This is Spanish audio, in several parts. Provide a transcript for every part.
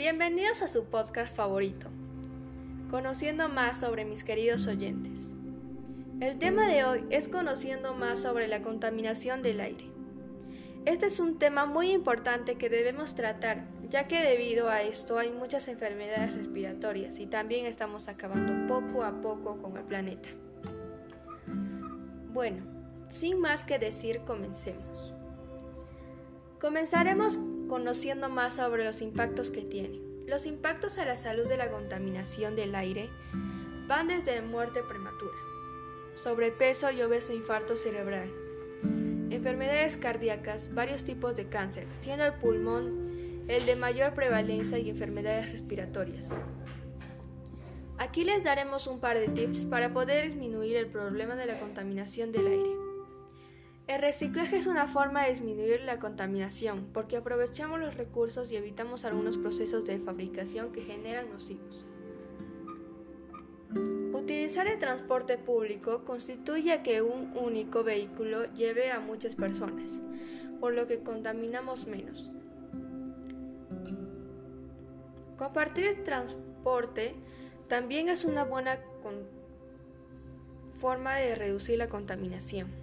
Bienvenidos a su podcast favorito, conociendo más sobre mis queridos oyentes. El tema de hoy es conociendo más sobre la contaminación del aire. Este es un tema muy importante que debemos tratar, ya que debido a esto hay muchas enfermedades respiratorias y también estamos acabando poco a poco con el planeta. Bueno, sin más que decir, comencemos. Comenzaremos conociendo más sobre los impactos que tiene. Los impactos a la salud de la contaminación del aire van desde muerte prematura, sobrepeso y obeso infarto cerebral, enfermedades cardíacas, varios tipos de cáncer, siendo el pulmón el de mayor prevalencia y enfermedades respiratorias. Aquí les daremos un par de tips para poder disminuir el problema de la contaminación del aire. El reciclaje es una forma de disminuir la contaminación porque aprovechamos los recursos y evitamos algunos procesos de fabricación que generan nocivos. Utilizar el transporte público constituye que un único vehículo lleve a muchas personas, por lo que contaminamos menos. Compartir el transporte también es una buena forma de reducir la contaminación.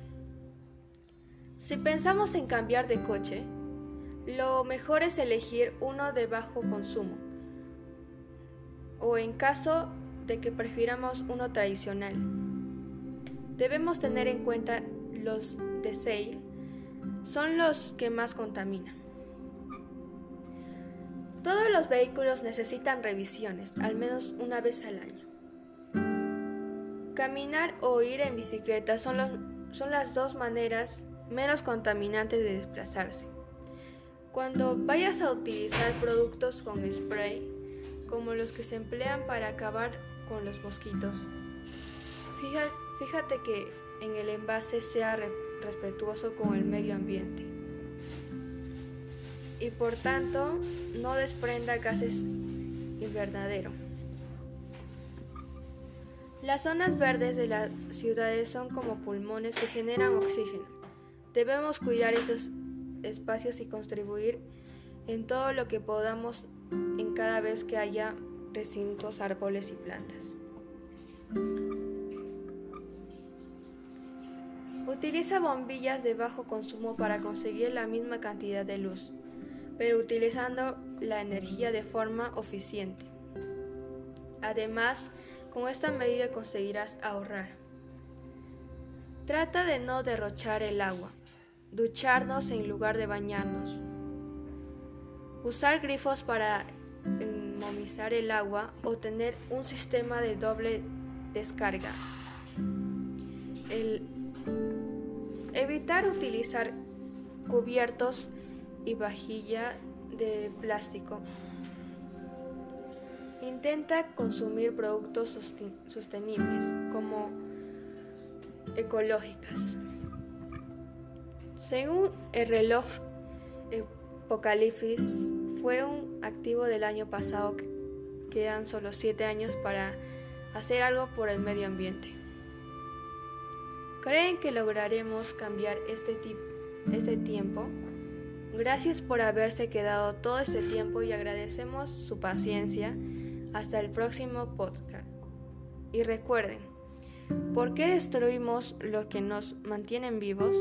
Si pensamos en cambiar de coche, lo mejor es elegir uno de bajo consumo o en caso de que prefiramos uno tradicional. Debemos tener en cuenta los de sale, son los que más contaminan. Todos los vehículos necesitan revisiones, al menos una vez al año. Caminar o ir en bicicleta son, son las dos maneras menos contaminantes de desplazarse. Cuando vayas a utilizar productos con spray, como los que se emplean para acabar con los mosquitos, fíjate que en el envase sea respetuoso con el medio ambiente y por tanto no desprenda gases invernadero. Las zonas verdes de las ciudades son como pulmones que generan oxígeno. Debemos cuidar esos espacios y contribuir en todo lo que podamos en cada vez que haya recintos, árboles y plantas. Utiliza bombillas de bajo consumo para conseguir la misma cantidad de luz, pero utilizando la energía de forma eficiente. Además, con esta medida conseguirás ahorrar. Trata de no derrochar el agua ducharnos en lugar de bañarnos, usar grifos para enmomizar el agua o tener un sistema de doble descarga. evitar utilizar cubiertos y vajilla de plástico. Intenta consumir productos sostenibles como ecológicas. Según el reloj Apocalipsis, fue un activo del año pasado que quedan solo 7 años para hacer algo por el medio ambiente. ¿Creen que lograremos cambiar este, este tiempo? Gracias por haberse quedado todo este tiempo y agradecemos su paciencia. Hasta el próximo podcast. Y recuerden, ¿por qué destruimos lo que nos mantienen vivos?